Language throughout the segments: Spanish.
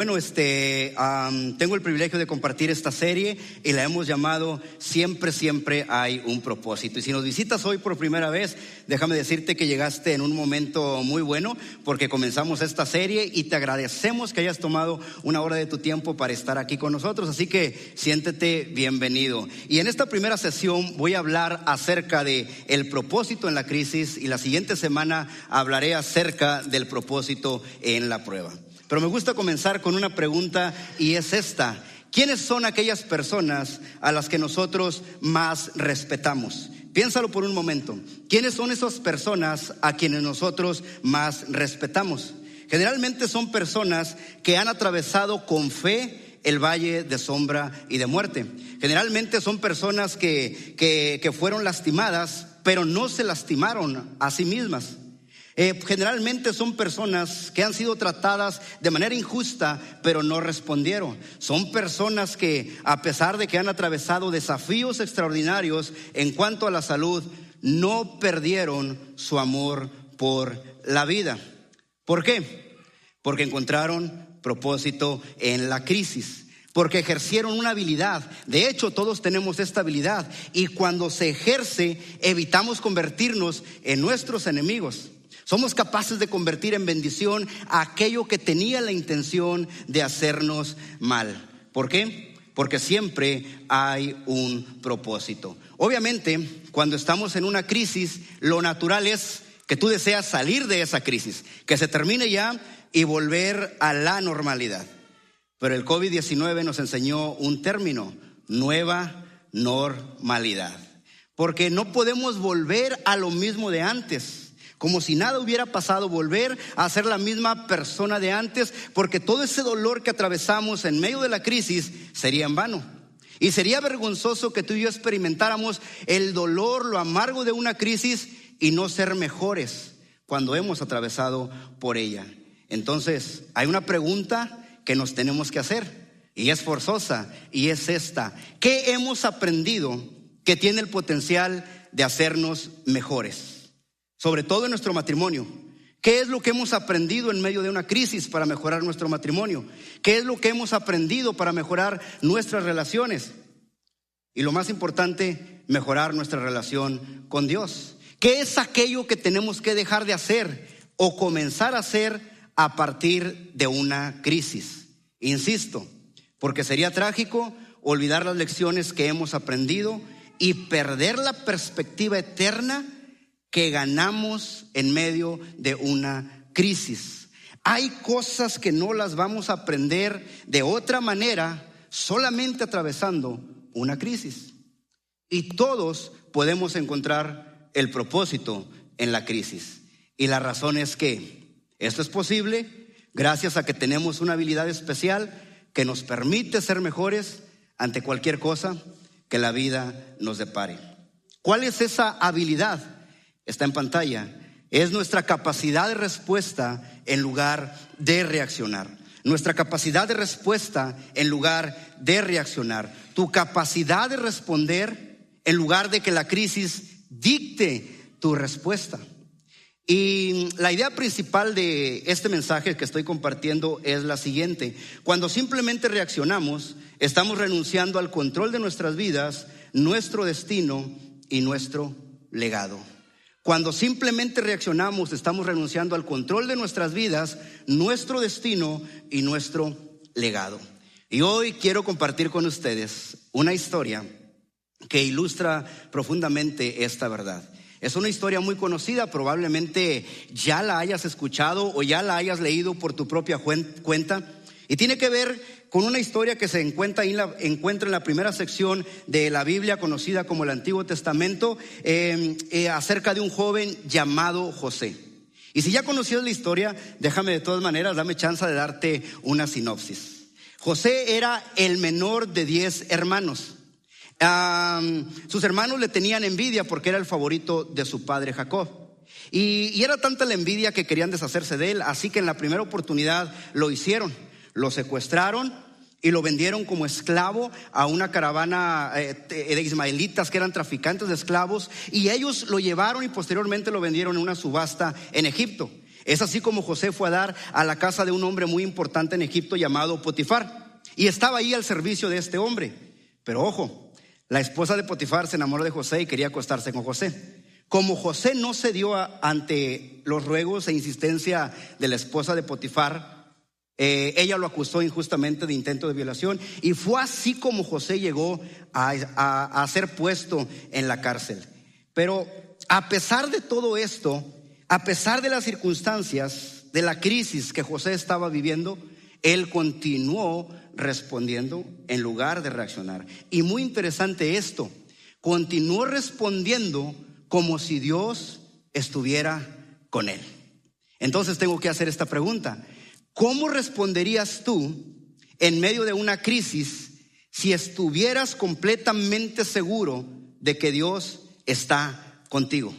Bueno, este, tengo el privilegio de compartir esta serie y la hemos llamado Siempre, siempre hay un propósito. Y si nos visitas hoy por primera vez, déjame decirte que llegaste en un momento muy bueno porque comenzamos esta serie y te agradecemos que hayas tomado una hora de tu tiempo para estar aquí con nosotros. Así que siéntete bienvenido. Y en esta primera sesión voy a hablar acerca de el propósito en la crisis y la siguiente semana hablaré acerca del propósito en la prueba. Pero me gusta comenzar con una pregunta y es esta. ¿Quiénes son aquellas personas a las que nosotros más respetamos? Piénsalo por un momento. ¿Quiénes son esas personas a quienes nosotros más respetamos? Generalmente son personas que han atravesado con fe el valle de sombra y de muerte. Generalmente son personas que, que, que fueron lastimadas, pero no se lastimaron a sí mismas. Eh, generalmente son personas que han sido tratadas de manera injusta, pero no respondieron. Son personas que, a pesar de que han atravesado desafíos extraordinarios en cuanto a la salud, no perdieron su amor por la vida. ¿Por qué? Porque encontraron propósito en la crisis porque ejercieron una habilidad. De hecho, todos tenemos esta habilidad y cuando se ejerce, evitamos convertirnos en nuestros enemigos. Somos capaces de convertir en bendición aquello que tenía la intención de hacernos mal. ¿Por qué? Porque siempre hay un propósito. Obviamente, cuando estamos en una crisis, lo natural es que tú deseas salir de esa crisis, que se termine ya y volver a la normalidad. Pero el COVID-19 nos enseñó un término, nueva normalidad. Porque no podemos volver a lo mismo de antes como si nada hubiera pasado, volver a ser la misma persona de antes, porque todo ese dolor que atravesamos en medio de la crisis sería en vano. Y sería vergonzoso que tú y yo experimentáramos el dolor, lo amargo de una crisis y no ser mejores cuando hemos atravesado por ella. Entonces, hay una pregunta que nos tenemos que hacer y es forzosa y es esta. ¿Qué hemos aprendido que tiene el potencial de hacernos mejores? Sobre todo en nuestro matrimonio. ¿Qué es lo que hemos aprendido en medio de una crisis para mejorar nuestro matrimonio? ¿Qué es lo que hemos aprendido para mejorar nuestras relaciones? Y lo más importante, mejorar nuestra relación con Dios. ¿Qué es aquello que tenemos que dejar de hacer o comenzar a hacer a partir de una crisis? Insisto, porque sería trágico olvidar las lecciones que hemos aprendido y perder la perspectiva eterna que ganamos en medio de una crisis. Hay cosas que no las vamos a aprender de otra manera solamente atravesando una crisis. Y todos podemos encontrar el propósito en la crisis. Y la razón es que esto es posible gracias a que tenemos una habilidad especial que nos permite ser mejores ante cualquier cosa que la vida nos depare. ¿Cuál es esa habilidad? Está en pantalla, es nuestra capacidad de respuesta en lugar de reaccionar. Nuestra capacidad de respuesta en lugar de reaccionar. Tu capacidad de responder en lugar de que la crisis dicte tu respuesta. Y la idea principal de este mensaje que estoy compartiendo es la siguiente. Cuando simplemente reaccionamos, estamos renunciando al control de nuestras vidas, nuestro destino y nuestro legado. Cuando simplemente reaccionamos, estamos renunciando al control de nuestras vidas, nuestro destino y nuestro legado. Y hoy quiero compartir con ustedes una historia que ilustra profundamente esta verdad. Es una historia muy conocida, probablemente ya la hayas escuchado o ya la hayas leído por tu propia cuenta. Y tiene que ver con una historia que se encuentra, en la, encuentra en la primera sección de la Biblia, conocida como el Antiguo Testamento, em, eh, acerca de un joven llamado José. Y si ya conocías la historia, déjame de todas maneras, dame chance de darte una sinopsis. José era el menor de diez hermanos. sus hermanos le tenían envidia porque era el favorito de su padre Jacob. Y, y, era tanta la envidia que querían deshacerse de él, así que en la primera oportunidad lo hicieron. Lo secuestraron y lo vendieron como esclavo a una caravana eh, de ismaelitas que eran traficantes de esclavos y ellos lo llevaron y posteriormente lo vendieron en una subasta en Egipto. Es así como José fue a dar a la casa de un hombre muy importante en Egipto llamado Potifar. Y estaba ahí al servicio de este hombre. Pero ojo, la esposa de Potifar se enamoró de José y quería acostarse con José. Como José no cedió ante los ruegos e insistencia de la esposa de Potifar, eh, ella lo acusó injustamente de intento de violación y fue así como José llegó a, ser puesto en la cárcel. Pero a pesar de todo esto, a pesar de las circunstancias, de la crisis que José estaba viviendo, él continuó respondiendo en lugar de reaccionar. Y muy interesante esto, continuó respondiendo como si Dios estuviera con él. Entonces tengo que hacer esta pregunta. ¿Cómo responderías tú en medio de una crisis si estuvieras completamente seguro de que Dios está contigo?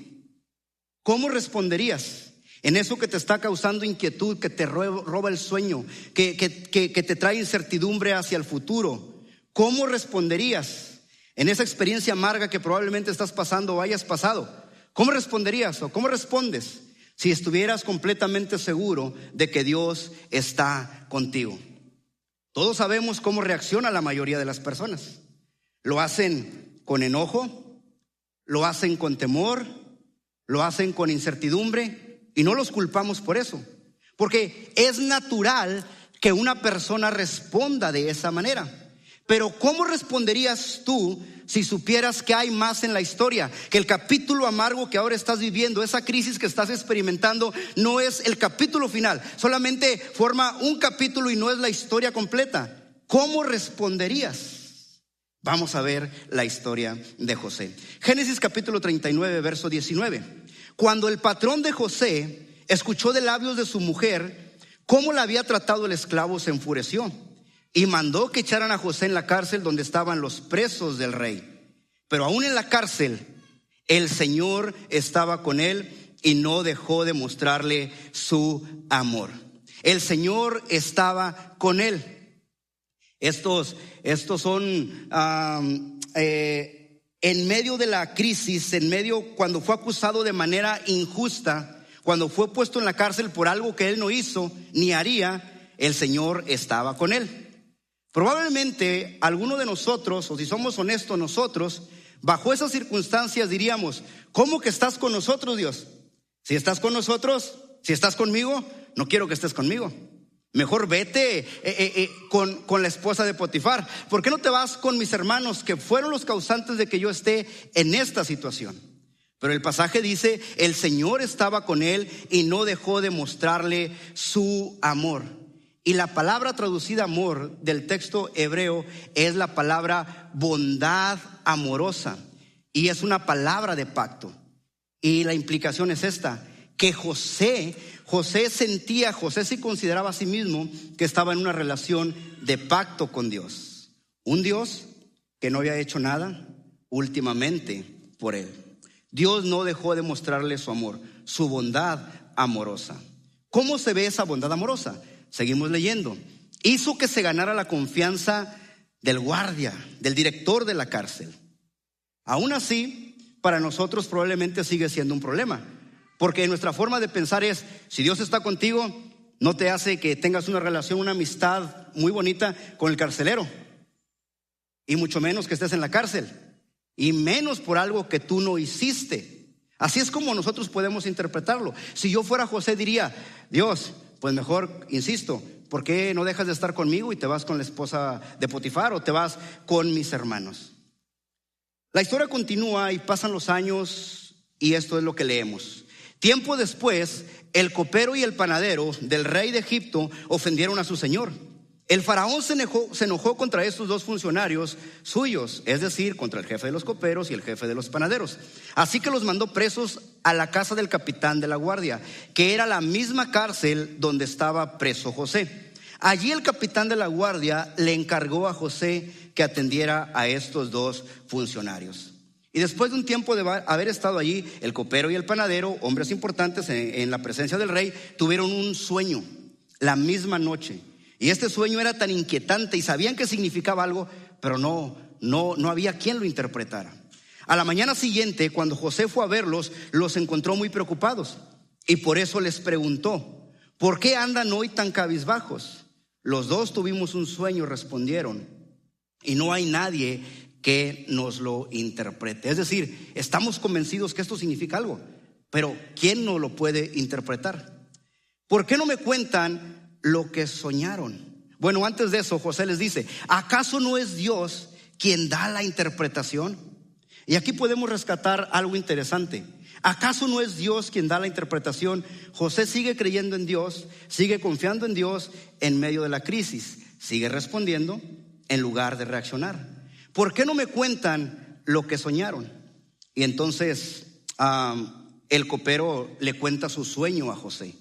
¿Cómo responderías en eso que te está causando inquietud, que te roba el sueño, que, te trae incertidumbre hacia el futuro? ¿Cómo responderías en esa experiencia amarga que probablemente estás pasando o hayas pasado? ¿Cómo responderías o cómo respondes? Si estuvieras completamente seguro de que Dios está contigo. Todos sabemos cómo reacciona la mayoría de las personas. Lo hacen con enojo, lo hacen con temor, lo hacen con incertidumbre y no los culpamos por eso. Porque es natural que una persona responda de esa manera. Pero ¿cómo responderías tú si supieras que hay más en la historia, que el capítulo amargo que ahora estás viviendo, esa crisis que estás experimentando, no es el capítulo final, solamente forma un capítulo y no es la historia completa. ¿Cómo responderías? Vamos a ver la historia de José. Génesis capítulo 39, verso 19. Cuando el patrón de José escuchó de labios de su mujer cómo la había tratado el esclavo, se enfureció y mandó que echaran a José en la cárcel donde estaban los presos del rey. Pero aún en la cárcel, el Señor estaba con él y no dejó de mostrarle su amor. El Señor estaba con él. Estos, estos son eh, en medio de la crisis, en medio cuando fue acusado de manera injusta, cuando fue puesto en la cárcel por algo que él no hizo ni haría, el Señor estaba con él. Probablemente alguno de nosotros, o si somos honestos nosotros, bajo esas circunstancias diríamos, ¿cómo que estás con nosotros, Dios? Si estás con nosotros, si estás conmigo, no quiero que estés conmigo. Mejor vete eh, eh, eh, con, con la esposa de Potifar. ¿Por qué no te vas con mis hermanos que fueron los causantes de que yo esté en esta situación? Pero el pasaje dice, el Señor estaba con él y no dejó de mostrarle su amor. Y la palabra traducida amor del texto hebreo es la palabra bondad amorosa. Y es una palabra de pacto. Y la implicación es esta, que José, José sentía, José se consideraba a sí mismo que estaba en una relación de pacto con Dios. Un Dios que no había hecho nada últimamente por él. Dios no dejó de mostrarle su amor, su bondad amorosa. ¿Cómo se ve esa bondad amorosa? Seguimos leyendo. Hizo que se ganara la confianza del guardia, del director de la cárcel. Aún así, para nosotros probablemente sigue siendo un problema, porque nuestra forma de pensar es, si Dios está contigo, no te hace que tengas una relación, una amistad muy bonita con el carcelero, y mucho menos que estés en la cárcel, y menos por algo que tú no hiciste. Así es como nosotros podemos interpretarlo. Si yo fuera José diría, Dios, pues mejor, insisto, ¿por qué no dejas de estar conmigo y te vas con la esposa de Potifar o te vas con mis hermanos? La historia continúa y pasan los años y esto es lo que leemos. Tiempo después, el copero y el panadero del rey de Egipto ofendieron a su señor el faraón se enojó, contra estos dos funcionarios suyos, es decir, contra el jefe de los coperos y el jefe de los panaderos. Así que los mandó presos a la casa del capitán de la guardia, que era la misma cárcel donde estaba preso José. Allí el capitán de la guardia le encargó a José que atendiera a estos dos funcionarios. Y después de un tiempo de haber estado allí, el copero y el panadero, hombres importantes en la presencia del rey, tuvieron un sueño la misma noche. Y este sueño era tan inquietante y sabían que significaba algo, pero no, no, no había quien lo interpretara. A la mañana siguiente, cuando José fue a verlos, los encontró muy preocupados. y por eso les preguntó, ¿por qué andan hoy tan cabizbajos? Los dos tuvimos un sueño, respondieron, y no hay nadie que nos lo interprete. Es decir, estamos convencidos que esto significa algo, pero ¿quién no lo puede interpretar? ¿Por qué no me cuentan lo que soñaron? Bueno, antes de eso, José les dice, ¿acaso no es Dios quien da la interpretación? Y aquí podemos rescatar algo interesante. ¿Acaso no es Dios quien da la interpretación? José sigue creyendo en Dios, sigue confiando en Dios en medio de la crisis, sigue respondiendo en lugar de reaccionar. ¿Por qué no me cuentan lo que soñaron? Y entonces el copero le cuenta su sueño a José.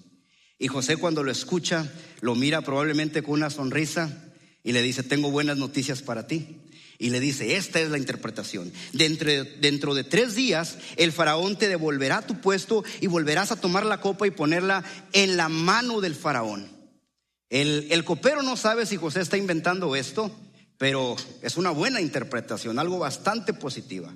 Y José cuando lo escucha, lo mira probablemente con una sonrisa y le dice, tengo buenas noticias para ti. Y le dice, esta es la interpretación. Dentro, dentro de tres días el faraón te devolverá tu puesto y volverás a tomar la copa y ponerla en la mano del faraón. El, el copero no sabe si José está inventando esto, pero es una buena interpretación, algo bastante positiva.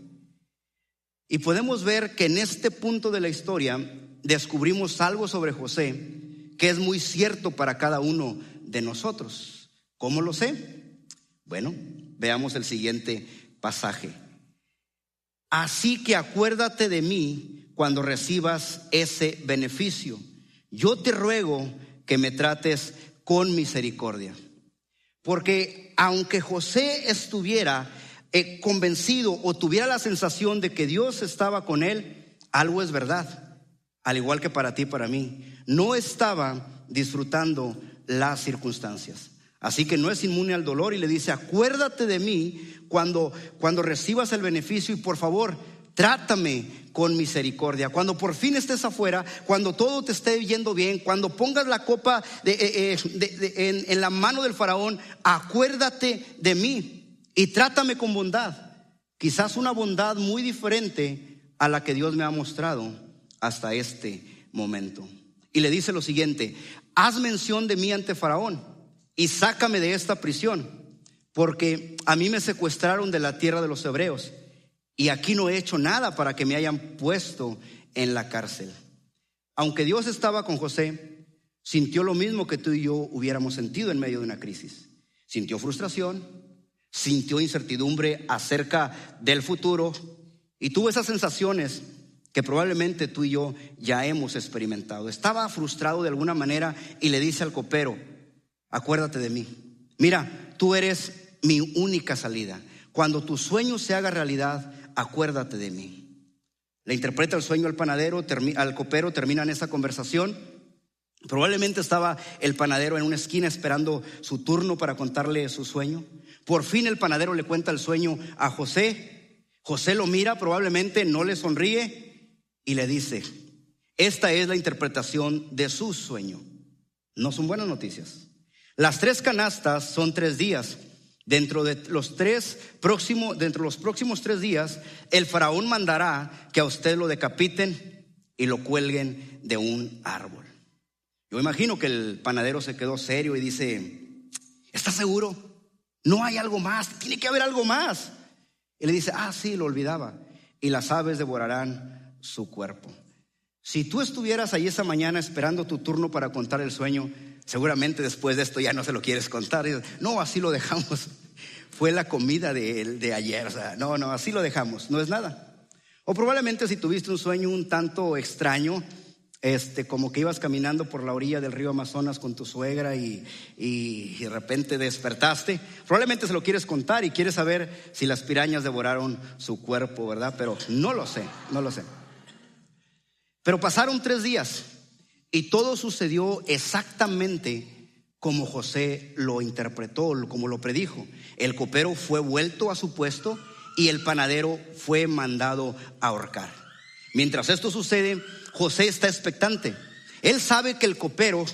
Y podemos ver que en este punto de la historia descubrimos algo sobre José que es muy cierto para cada uno de nosotros. ¿Cómo lo sé? Bueno, veamos el siguiente pasaje. Así que acuérdate de mí cuando recibas ese beneficio. Yo te ruego que me trates con misericordia. Porque aunque José estuviera eh, convencido o tuviera la sensación de que Dios estaba con él, algo es verdad, al igual que para ti para mí. No estaba disfrutando las circunstancias. Así que no es inmune al dolor y le dice, acuérdate de mí cuando, cuando recibas el beneficio y por favor, trátame con misericordia. Cuando por fin estés afuera, cuando todo te esté yendo bien, cuando pongas la copa eh, eh, en, en la mano del faraón, acuérdate de mí y trátame con bondad. Quizás una bondad muy diferente a la que Dios me ha mostrado hasta este momento. Y le dice lo siguiente, haz mención de mí ante Faraón y sácame de esta prisión, porque a mí me secuestraron de la tierra de los hebreos y aquí no he hecho nada para que me hayan puesto en la cárcel. Aunque Dios estaba con José, sintió lo mismo que tú y yo hubiéramos sentido en medio de una crisis. Sintió frustración, sintió incertidumbre acerca del futuro y tuvo esas sensaciones que probablemente tú y yo ya hemos experimentado. Estaba frustrado de alguna manera y le dice al copero, acuérdate de mí. Mira, tú eres mi única salida. Cuando tu sueño se haga realidad, acuérdate de mí. Le interpreta el sueño al panadero, al copero, terminan esa conversación. Probablemente estaba el panadero en una esquina esperando su turno para contarle su sueño. Por fin el panadero le cuenta el sueño a José. José lo mira, probablemente no le sonríe y le dice, esta es la interpretación de su sueño. No son buenas noticias. Las tres canastas son tres días. Dentro de los tres próximos, dentro de los próximos tres días, el faraón mandará que a usted lo decapiten y lo cuelguen de un árbol. Yo imagino que el panadero se quedó serio y dice, ¿estás seguro? No hay algo más, tiene que haber algo más. Y le dice, ah, sí, lo olvidaba. Y las aves devorarán su cuerpo. Si tú estuvieras ahí esa mañana esperando tu turno para contar el sueño, Seguramente después de esto ya no se lo quieres contar. No, así lo dejamos. Fue la comida de, de ayer. O sea, no, no, así lo dejamos. No es nada. O probablemente si tuviste un sueño un tanto extraño, este, como que ibas caminando por la orilla del río Amazonas con tu suegra y, y, de repente despertaste, probablemente se lo quieres contar y quieres saber si las pirañas devoraron su cuerpo, ¿verdad? Pero no lo sé, no lo sé. Pero pasaron tres días y todo sucedió exactamente como José lo interpretó, como lo predijo. El copero fue vuelto a su puesto y el panadero fue mandado a ahorcar. Mientras esto sucede, José está expectante. Él sabe que el copero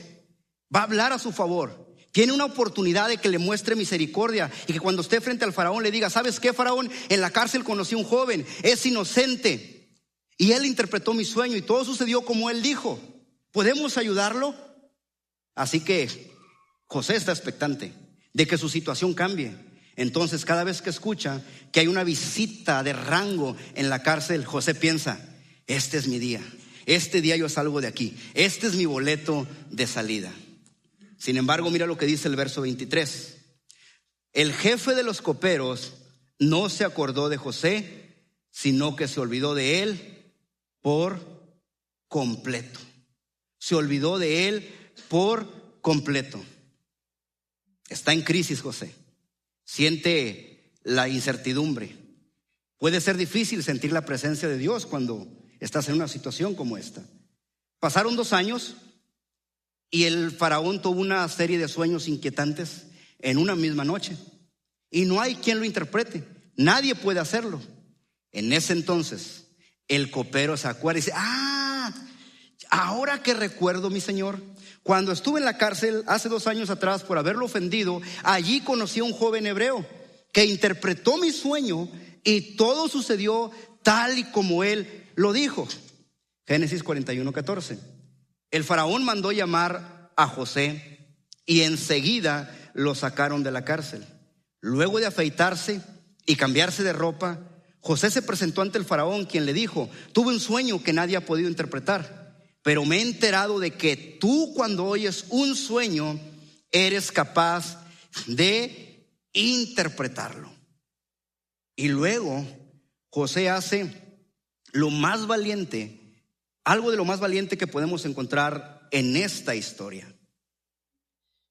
va a hablar a su favor. Tiene una oportunidad de que le muestre misericordia y que cuando esté frente al faraón le diga, ¿sabes qué, faraón? En la cárcel conocí a un joven, es inocente. Y él interpretó mi sueño y todo sucedió como él dijo. ¿Podemos ayudarlo? Así que José está expectante de que su situación cambie. Entonces, cada vez que escucha que hay una visita de rango en la cárcel, José piensa, este es mi día. Este día yo salgo de aquí. Este es mi boleto de salida. Sin embargo, mira lo que dice el verso 23. El jefe de los coperos no se acordó de José, sino que se olvidó de él por completo. Se olvidó de él por completo. Está en crisis José. Siente la incertidumbre. Puede ser difícil sentir la presencia de Dios cuando estás en una situación como esta. Pasaron dos años y el faraón tuvo una serie de sueños inquietantes en una misma noche. Y no hay quien lo interprete. Nadie puede hacerlo. En ese entonces, el copero se acuerda y dice, ah, ahora que recuerdo, mi señor, cuando estuve en la cárcel hace dos años atrás por haberlo ofendido, allí conocí a un joven hebreo que interpretó mi sueño y todo sucedió tal y como él lo dijo. Génesis 41, 14. El faraón mandó llamar a José y enseguida lo sacaron de la cárcel. Luego de afeitarse y cambiarse de ropa, José se presentó ante el faraón, quien le dijo, tuve un sueño que nadie ha podido interpretar, pero me he enterado de que tú cuando oyes un sueño eres capaz de interpretarlo. Y luego José hace lo más valiente, algo de lo más valiente que podemos encontrar en esta historia.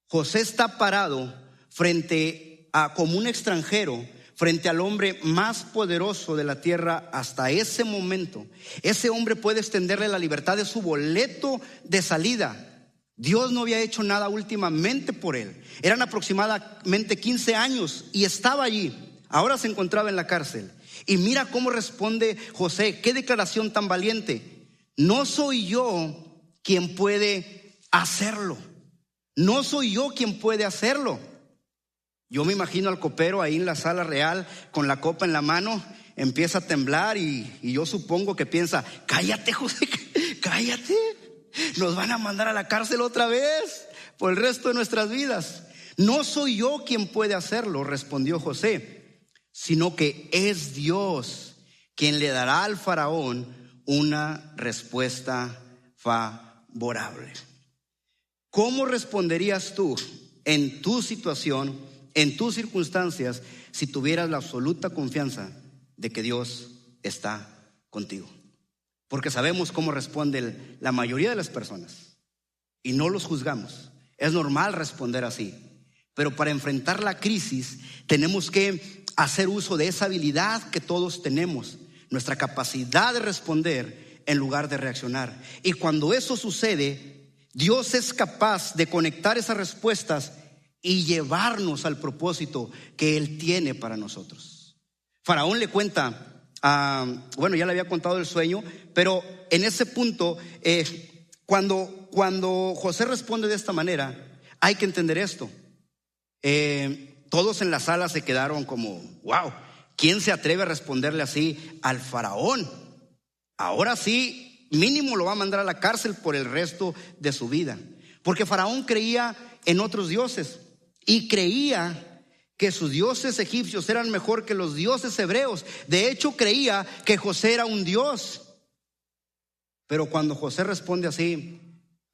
José está parado frente a, como un extranjero frente al hombre más poderoso de la tierra hasta ese momento. Ese hombre puede extenderle la libertad de su boleto de salida. Dios no había hecho nada últimamente por él. Eran aproximadamente 15 años y estaba allí. Ahora se encontraba en la cárcel. Y mira cómo responde José. Qué declaración tan valiente. No soy yo quien puede hacerlo. No soy yo quien puede hacerlo. Yo me imagino al copero ahí en la sala real con la copa en la mano, empieza a temblar y, yo supongo que piensa, cállate José, cállate, nos van a mandar a la cárcel otra vez por el resto de nuestras vidas. No soy yo quien puede hacerlo, respondió José, sino que es Dios quien le dará al faraón una respuesta favorable. ¿Cómo responderías tú en tu situación? En tus circunstancias si tuvieras la absoluta confianza de que Dios está contigo. Porque sabemos cómo responden la mayoría de las personas y no los juzgamos. Es normal responder así. Pero para enfrentar la crisis tenemos que hacer uso de esa habilidad que todos tenemos, nuestra capacidad de responder en lugar de reaccionar. Y cuando eso sucede, Dios es capaz de conectar esas respuestas y llevarnos al propósito que Él tiene para nosotros. Faraón le cuenta, bueno, ya le había contado el sueño, pero en ese punto, eh, cuando, cuando José responde de esta manera, hay que entender esto. Eh, todos en la sala se quedaron como, wow, ¿quién se atreve a responderle así al faraón? Ahora sí, mínimo lo va a mandar a la cárcel por el resto de su vida. Porque Faraón creía en otros dioses y creía que sus dioses egipcios eran mejor que los dioses hebreos. De hecho, creía que José era un dios. Pero cuando José responde así,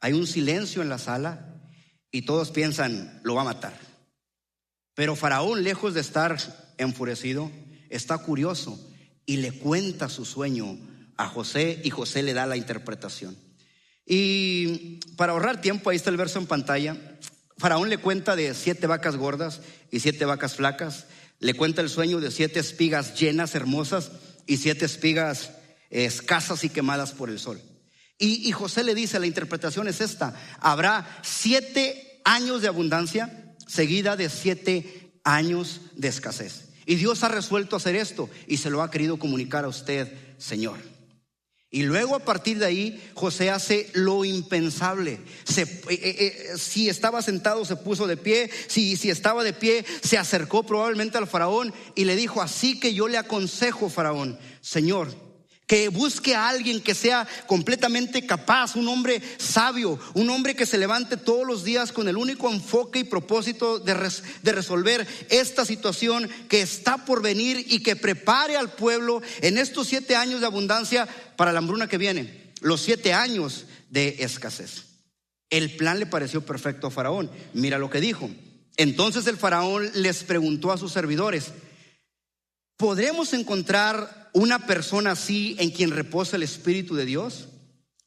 hay un silencio en la sala y todos piensan, lo va a matar. Pero Faraón, lejos de estar enfurecido, está curioso y le cuenta su sueño a José y José le da la interpretación. Y para ahorrar tiempo, ahí está el verso en pantalla, Faraón le cuenta de siete vacas gordas y siete vacas flacas. Le cuenta el sueño de siete espigas llenas, hermosas, y siete espigas escasas y quemadas por el sol. Y, y José le dice, la interpretación es esta, habrá siete años de abundancia seguida de siete años de escasez. Y Dios ha resuelto hacer esto y se lo ha querido comunicar a usted, Señor. Y luego a partir de ahí José hace lo impensable. Eh, eh, eh, si estaba sentado se puso de pie, si, si estaba de pie se acercó probablemente al faraón y le dijo, así que yo le aconsejo, faraón, Señor, que busque a alguien que sea completamente capaz, un hombre sabio, un hombre que se levante todos los días con el único enfoque y propósito de, de, resolver esta situación que está por venir y que prepare al pueblo en estos siete años de abundancia para la hambruna que viene. los siete años de escasez. El plan le pareció perfecto a Faraón. Mira lo que dijo. Entonces el Faraón les preguntó a sus servidores, ¿podremos encontrar una persona así en quien reposa el Espíritu de Dios?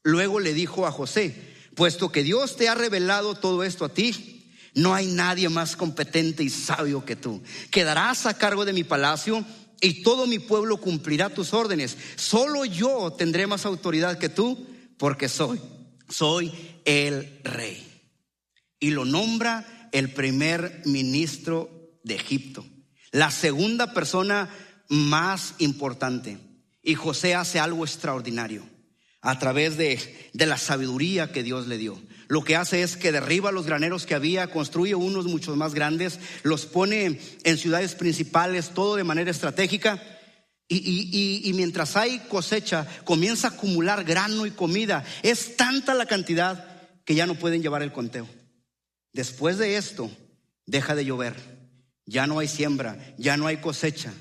Luego le dijo a José, puesto que Dios te ha revelado todo esto a ti, no hay nadie más competente y sabio que tú. Quedarás a cargo de mi palacio y todo mi pueblo cumplirá tus órdenes. Solo yo tendré más autoridad que tú porque soy, soy el rey. Y lo nombra el primer ministro de Egipto, la segunda persona más importante. Y José hace algo extraordinario a través de, de la sabiduría que Dios le dio lo que hace es que derriba los graneros que había, construye unos muchos más grandes, los pone en ciudades principales, todo de manera estratégica. Y, mientras hay cosecha, comienza a acumular grano y comida. Es tanta la cantidad que ya no pueden llevar el conteo. Después de esto, deja de llover. Ya no hay siembra, ya no hay cosecha.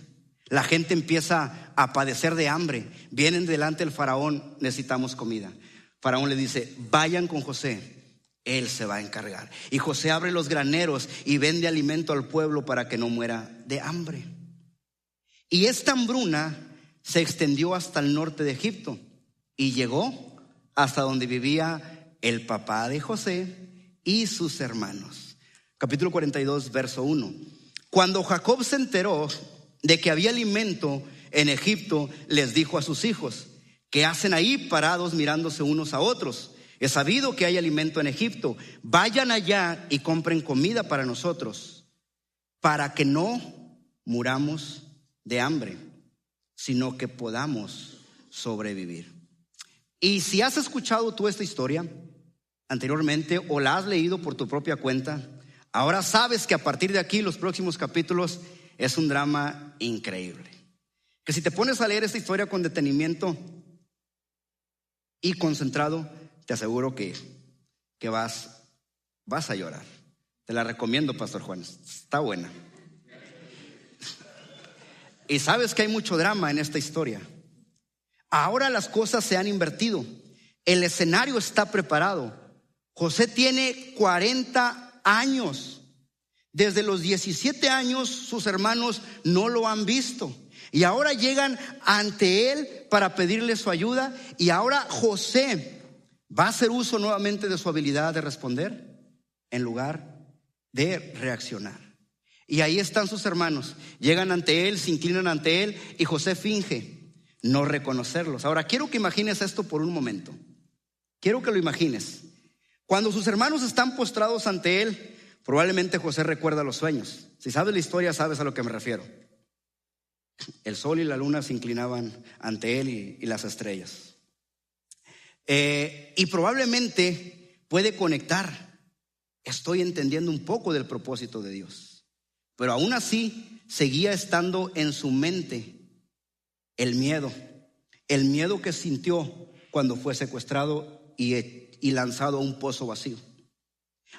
La gente empieza a padecer de hambre. Vienen delante del faraón, necesitamos comida. Faraón le dice, vayan con José, él se va a encargar. Y José abre los graneros y vende alimento al pueblo para que no muera de hambre. Y esta hambruna se extendió hasta el norte de Egipto y llegó hasta donde vivía el papá de José y sus hermanos. Capítulo 42, verso 1. Cuando Jacob se enteró de que había alimento en Egipto, les dijo a sus hijos, ¿qué hacen ahí parados mirándose unos a otros? He sabido que hay alimento en Egipto. Vayan allá y compren comida para nosotros, para que no muramos de hambre, sino que podamos sobrevivir. Y si has escuchado tú esta historia anteriormente o la has leído por tu propia cuenta, ahora sabes que a partir de aquí los próximos capítulos es un drama increíble. Que si te pones a leer esta historia con detenimiento y concentrado, te aseguro que, que vas, vas a llorar. Te la recomiendo, Pastor Juan. Está buena. Y sabes que hay mucho drama en esta historia. Ahora las cosas se han invertido. El escenario está preparado. José tiene 40 años. Desde los 17 años sus hermanos no lo han visto. Y ahora llegan ante él para pedirle su ayuda. Y ahora José va a hacer uso nuevamente de su habilidad de responder en lugar de reaccionar. Y ahí están sus hermanos. Llegan ante él, se inclinan ante él y José finge no reconocerlos. Ahora, quiero que imagines esto por un momento. Quiero que lo imagines. Cuando sus hermanos están postrados ante él, probablemente José recuerda los sueños. Si sabes la historia, sabes a lo que me refiero. El sol y la luna se inclinaban ante él y, las estrellas. Eh, y probablemente puede conectar. Estoy entendiendo un poco del propósito de Dios. Pero aún así seguía estando en su mente el miedo. El miedo que sintió cuando fue secuestrado y lanzado a un pozo vacío.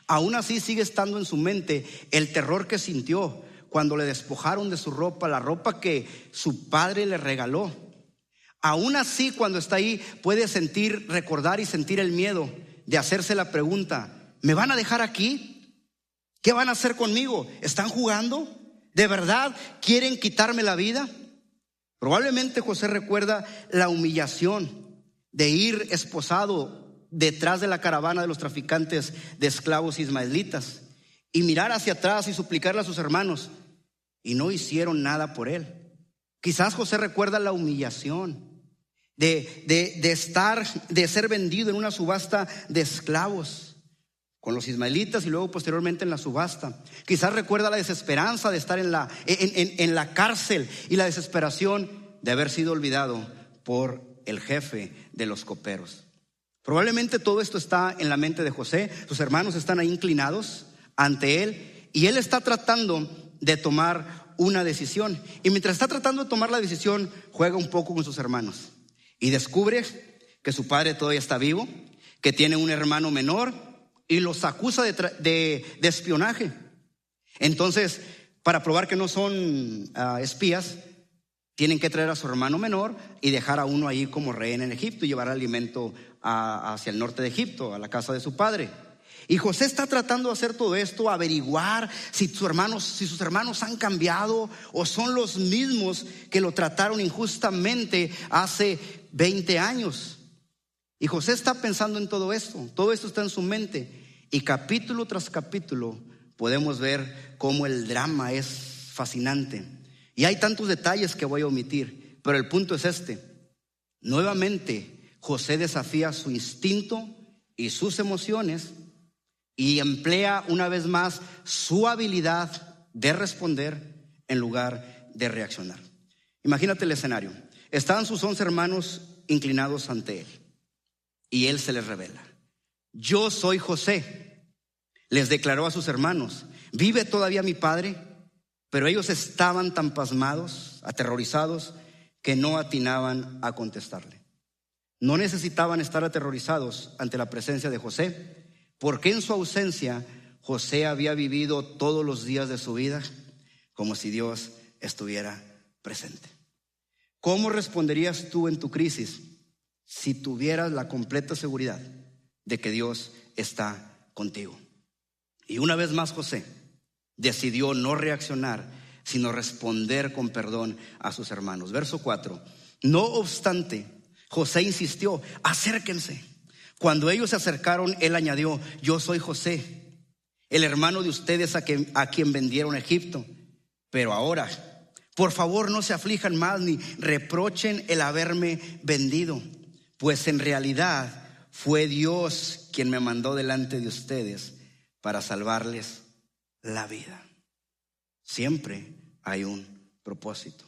Aún así sigue estando en su mente el terror que sintió cuando le despojaron de su ropa, la ropa que su padre le regaló Aún así, cuando está ahí, puede sentir, recordar y sentir el miedo de hacerse la pregunta, ¿me van a dejar aquí? ¿Qué van a hacer conmigo? ¿Están jugando? ¿De verdad quieren quitarme la vida? Probablemente José recuerda la humillación de ir esposado detrás de la caravana de los traficantes de esclavos ismaelitas y mirar hacia atrás y suplicarle a sus hermanos y no hicieron nada por él. Quizás José recuerda la humillación de, estar, de ser vendido en una subasta de esclavos con los ismaelitas y luego posteriormente en la subasta. Quizás recuerda la desesperanza de estar en la, en, en la cárcel y la desesperación de haber sido olvidado por el jefe de los coperos. Probablemente todo esto está en la mente de José, sus hermanos están ahí inclinados ante él y él está tratando de tomar una decisión. Y mientras está tratando de tomar la decisión, juega un poco con sus hermanos y descubre que su padre todavía está vivo, que tiene un hermano menor y los acusa de, espionaje. Entonces, para probar que no son ah, espías, Tienen que traer a su hermano menor y dejar a uno ahí como rehén en Egipto y llevar alimento hacia el norte de Egipto, a la casa de su padre. Y José está tratando de hacer todo esto, averiguar si, sus hermanos, si sus hermanos han cambiado o son los mismos que lo trataron injustamente hace 20 años. Y José está pensando en todo esto, todo esto está en su mente. Y capítulo tras capítulo podemos ver cómo el drama es fascinante. Y hay tantos detalles que voy a omitir, pero el punto es este. Nuevamente, José desafía su instinto y sus emociones y emplea una vez más su habilidad de responder en lugar de reaccionar. Imagínate el escenario. Estaban sus once hermanos inclinados ante él y él se les revela. Yo soy José. Les declaró a sus hermanos, ¿vive todavía mi padre? Pero ellos estaban tan pasmados, aterrorizados, que no atinaban a contestarle. No necesitaban estar aterrorizados ante la presencia de José, porque en su ausencia José había vivido todos los días de su vida como si Dios estuviera presente. ¿Cómo responderías tú en tu crisis si tuvieras la completa seguridad de que Dios está contigo? Y una vez más José decidió no reaccionar, sino responder con perdón a sus hermanos. Verso 4. No obstante, José insistió, acérquense. Cuando ellos se acercaron, él añadió, yo soy José, el hermano de ustedes a quien, vendieron a Egipto. Pero ahora, por favor, no se aflijan más ni reprochen el haberme vendido, pues en realidad fue Dios quien me mandó delante de ustedes para salvarles la vida. Siempre hay un propósito.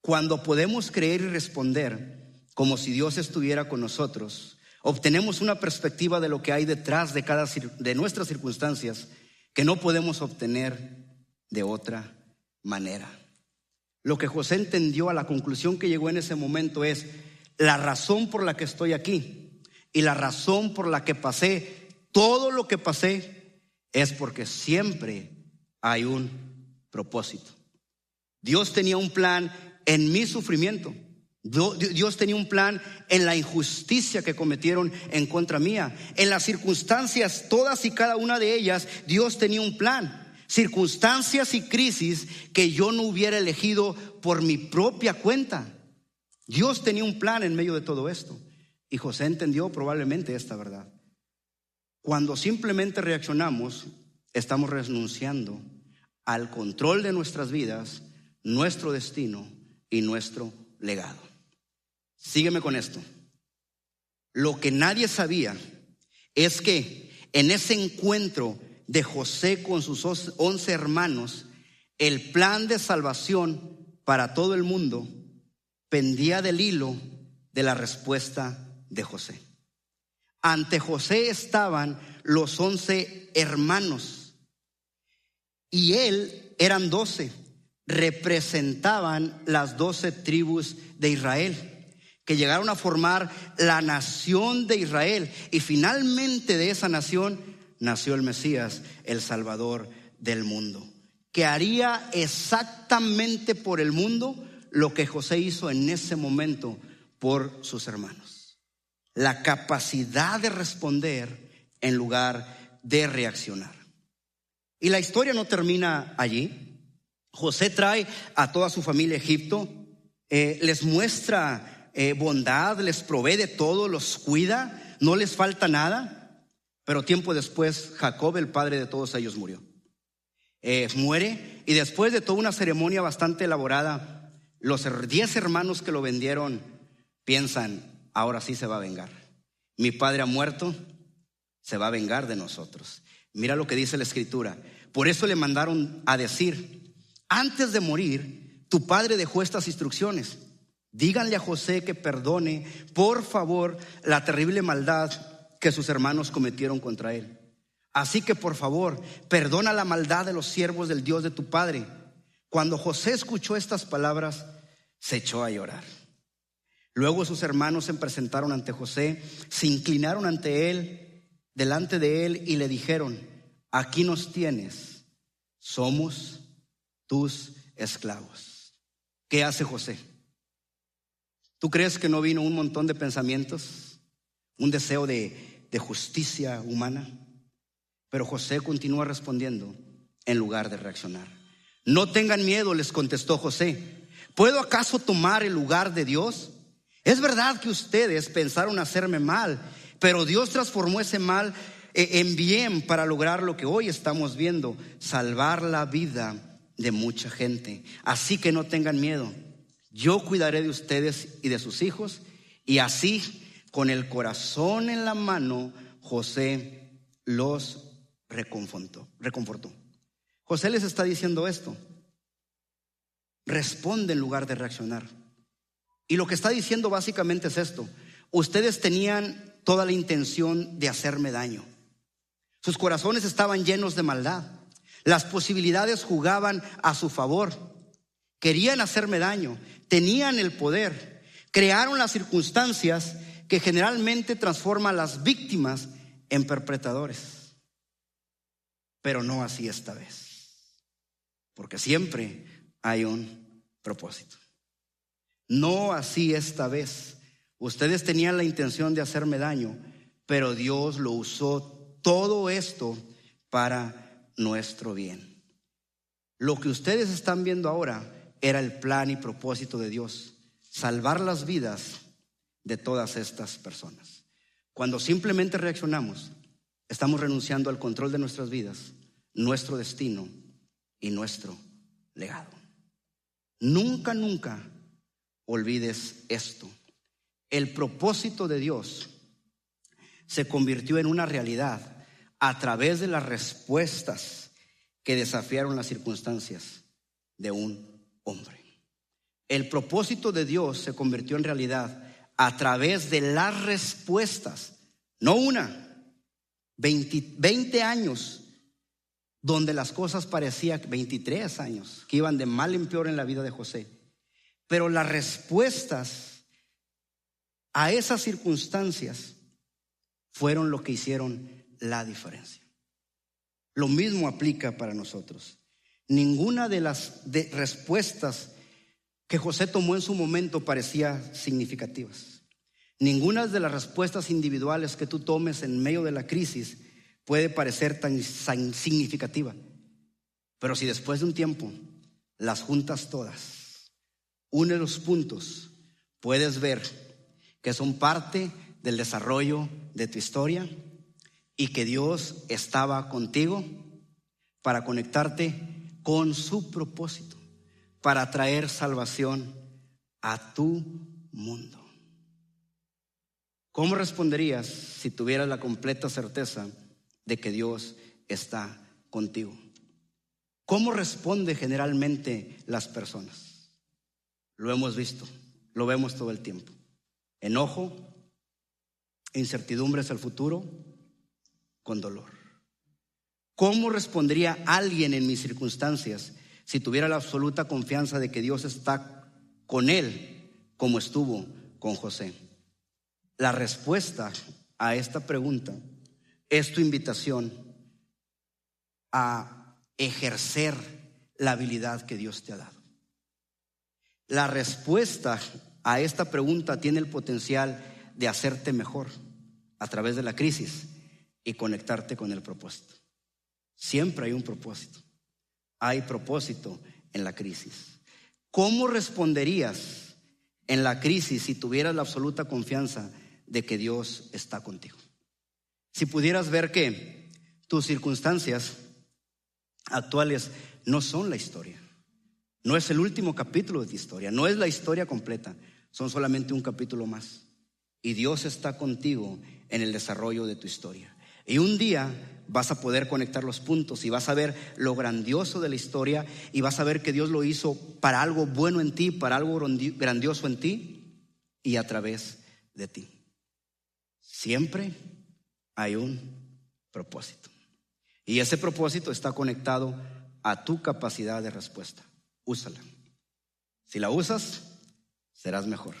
Cuando podemos creer y responder como si Dios estuviera con nosotros, obtenemos una perspectiva de lo que hay detrás de cada de nuestras circunstancias que no podemos obtener de otra manera. Lo que José entendió a la conclusión que llegó en ese momento es la razón por la que estoy aquí y la razón por la que pasé todo lo que pasé es porque siempre hay un propósito. Dios tenía un plan en mi sufrimiento. Dios tenía un plan en la injusticia que cometieron en contra mía. En las circunstancias, todas y cada una de ellas, Dios tenía un plan. Circunstancias y crisis que yo no hubiera elegido por mi propia cuenta. Dios tenía un plan en medio de todo esto. Y José entendió probablemente esta verdad. Cuando simplemente reaccionamos, estamos renunciando al control de nuestras vidas, nuestro destino y nuestro legado. Sígueme con esto. Lo que nadie sabía es que en ese encuentro de José con sus once hermanos, el plan de salvación para todo el mundo pendía del hilo de la respuesta de José. Ante José estaban los once hermanos y él eran doce, representaban las doce tribus de Israel que llegaron a formar la nación de Israel. Y finalmente de esa nación nació el Mesías, el Salvador del mundo, que haría exactamente por el mundo lo que José hizo en ese momento por sus hermanos. La capacidad de responder en lugar de reaccionar. Y la historia no termina allí. José trae a toda su familia a Egipto, eh, les muestra eh, bondad, les provee de todo, los cuida, no les falta nada. Pero tiempo después, Jacob, el padre de todos ellos, murió. Eh, muere y después de toda una ceremonia bastante elaborada, los diez hermanos que lo vendieron piensan, ahora sí se va a vengar. Mi padre ha muerto, se va a vengar de nosotros. Mira lo que dice la escritura. Por eso le mandaron a decir, antes de morir, tu padre dejó estas instrucciones. Díganle a José que perdone, por favor, la terrible maldad que sus hermanos cometieron contra él. Así que, por favor, perdona la maldad de los siervos del Dios de tu Padre. Cuando José escuchó estas palabras, se echó a llorar. Luego sus hermanos se presentaron ante José, se inclinaron ante él, delante de él, y le dijeron, aquí nos tienes, somos tus esclavos. ¿qué hace José? ¿Tú crees que no vino un montón de pensamientos? Un deseo de, justicia humana. Pero José continúa respondiendo en lugar de reaccionar. No tengan miedo, les contestó José. ¿Puedo acaso tomar el lugar de Dios? Es verdad que ustedes pensaron hacerme mal, pero Dios transformó ese mal eh, en bien para lograr lo que hoy estamos viendo, salvar la vida de mucha gente. Así que no tengan miedo. Yo cuidaré de ustedes y de sus hijos. Y así, con el corazón en la mano, José los reconfortó. reconfortó. José les está diciendo esto. Responde en lugar de reaccionar. Y lo que está diciendo básicamente es esto. Ustedes tenían toda la intención de hacerme daño. Sus corazones estaban llenos de maldad. Las posibilidades jugaban a su favor. Querían hacerme daño. Tenían el poder. Crearon las circunstancias que generalmente transforman a las víctimas en perpetradores. Pero no así esta vez. Porque siempre hay un propósito. No así esta vez. Ustedes tenían la intención de hacerme daño, pero Dios lo usó todo esto para nuestro bien. Lo que ustedes están viendo ahora era el plan y propósito de Dios, salvar las vidas de todas estas personas. Cuando simplemente reaccionamos, estamos renunciando al control de nuestras vidas, nuestro destino y nuestro legado. Nunca, nunca olvides esto. El propósito de Dios se convirtió en una realidad a través de las respuestas que desafiaron las circunstancias de un hombre. El propósito de Dios se convirtió en realidad a través de las respuestas, no una, 20, años donde las cosas parecían, 23 años, que iban de mal en peor en la vida de José. Pero las respuestas a esas circunstancias fueron lo que hicieron la diferencia. Lo mismo aplica para nosotros. Ninguna de las respuestas que José tomó en su momento parecía significativas. Ninguna de las respuestas individuales que tú tomes en medio de la crisis puede parecer tan significativa. Pero si después de un tiempo las juntas todas, une los puntos, puedes ver que son parte del desarrollo de tu historia y que Dios estaba contigo para conectarte con su propósito, para traer salvación a tu mundo. ¿Cómo responderías si tuvieras la completa certeza de que Dios está contigo? ¿Cómo responde generalmente las personas? Lo hemos visto, lo vemos todo el tiempo. Enojo, incertidumbres al futuro, con dolor. ¿Cómo respondería alguien en mis circunstancias si tuviera la absoluta confianza de que Dios está con él como estuvo con José? La respuesta a esta pregunta es tu invitación a ejercer la habilidad que Dios te ha dado. La respuesta a esta pregunta tiene el potencial de hacerte mejor a través de la crisis y conectarte con el propósito. Siempre hay un propósito. Hay propósito en la crisis. ¿Cómo responderías en la crisis si tuvieras la absoluta confianza de que Dios está contigo? Si pudieras ver que tus circunstancias actuales no son la historia. No es el último capítulo de tu historia, no es la historia completa, son solamente un capítulo más. Y Dios está contigo en el desarrollo de tu historia. Y un día vas a poder conectar los puntos y vas a ver lo grandioso de la historia y vas a ver que Dios lo hizo para algo bueno en ti, para algo grandioso en ti y a través de ti. Siempre hay un propósito. Y ese propósito está conectado a tu capacidad de respuesta úsala. Si la usas, serás mejor.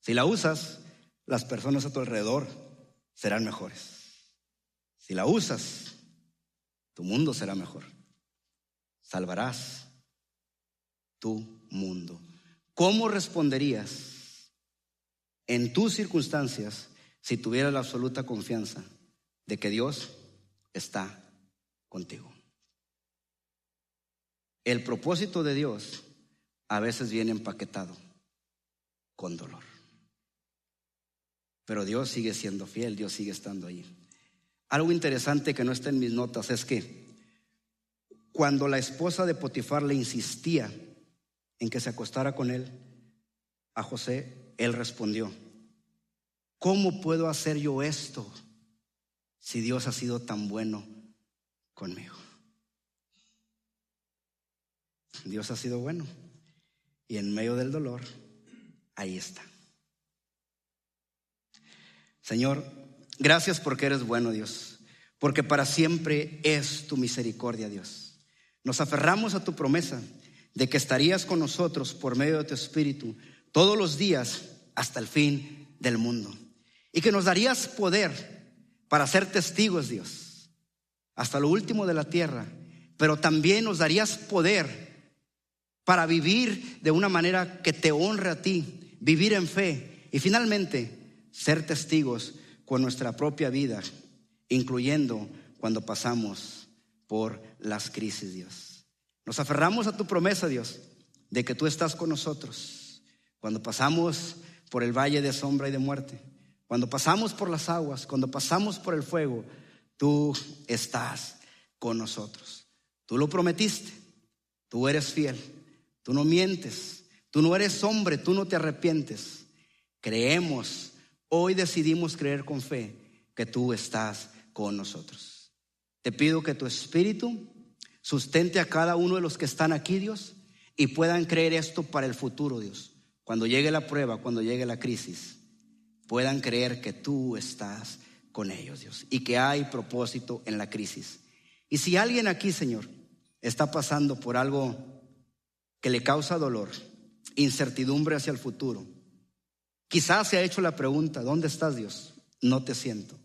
Si la usas, las personas a tu alrededor serán mejores. Si la usas, tu mundo será mejor. Salvarás tu mundo. ¿Cómo responderías en tus circunstancias si tuvieras la absoluta confianza de que Dios está contigo? El propósito de Dios a veces viene empaquetado con dolor. Pero Dios sigue siendo fiel, Dios sigue estando ahí. Algo interesante que no está en mis notas es que cuando la esposa de Potifar le insistía en que se acostara con él, a José, él respondió, ¿cómo puedo hacer yo esto si Dios ha sido tan bueno conmigo? Dios ha sido bueno y en medio del dolor, ahí está. Señor, gracias porque eres bueno, Dios, porque para siempre es tu misericordia, Dios. Nos aferramos a tu promesa de que estarías con nosotros por medio de tu Espíritu todos los días hasta el fin del mundo. Y que nos darías poder para ser testigos, Dios, hasta lo último de la tierra. Pero también nos darías poder para vivir de una manera que te honre a ti, vivir en fe y finalmente ser testigos con nuestra propia vida, incluyendo cuando pasamos por las crisis, Dios. Nos aferramos a tu promesa, Dios, de que tú estás con nosotros cuando pasamos por el valle de sombra y de muerte, cuando pasamos por las aguas, cuando pasamos por el fuego, tú estás con nosotros. Tú lo prometiste, tú eres fiel, tú no mientes, tú no eres hombre, tú no te arrepientes. Creemos Hoy decidimos creer con fe que tú estás con nosotros. Te pido que tu espíritu sustente a cada uno de los que están aquí, Dios, y puedan creer esto para el futuro, Dios. Cuando llegue la prueba, cuando llegue la crisis, puedan creer que tú estás con ellos, Dios, y que hay propósito en la crisis. Y si alguien aquí, Señor, está pasando por algo que le causa dolor, incertidumbre hacia el futuro, Quizás se ha hecho la pregunta, ¿dónde estás Dios? No te siento.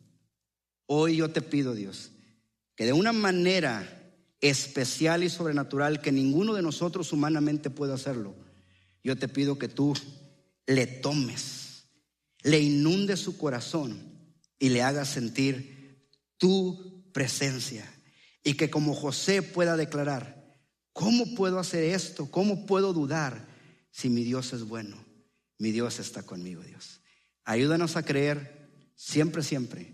Hoy yo te pido, Dios, que de una manera especial y sobrenatural que ninguno de nosotros humanamente puede hacerlo, yo te pido que tú le tomes, le inundes su corazón y le hagas sentir tu presencia. Y que como José pueda declarar, ¿cómo puedo hacer esto? ¿Cómo puedo dudar si mi Dios es bueno? mi Dios está conmigo, Dios. Ayúdanos a creer siempre, siempre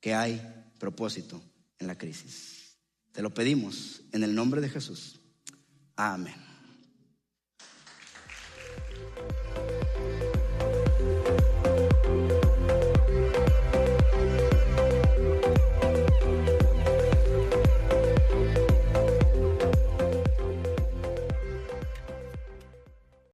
que hay propósito en la crisis. Te lo pedimos en el nombre de Jesús. Amén.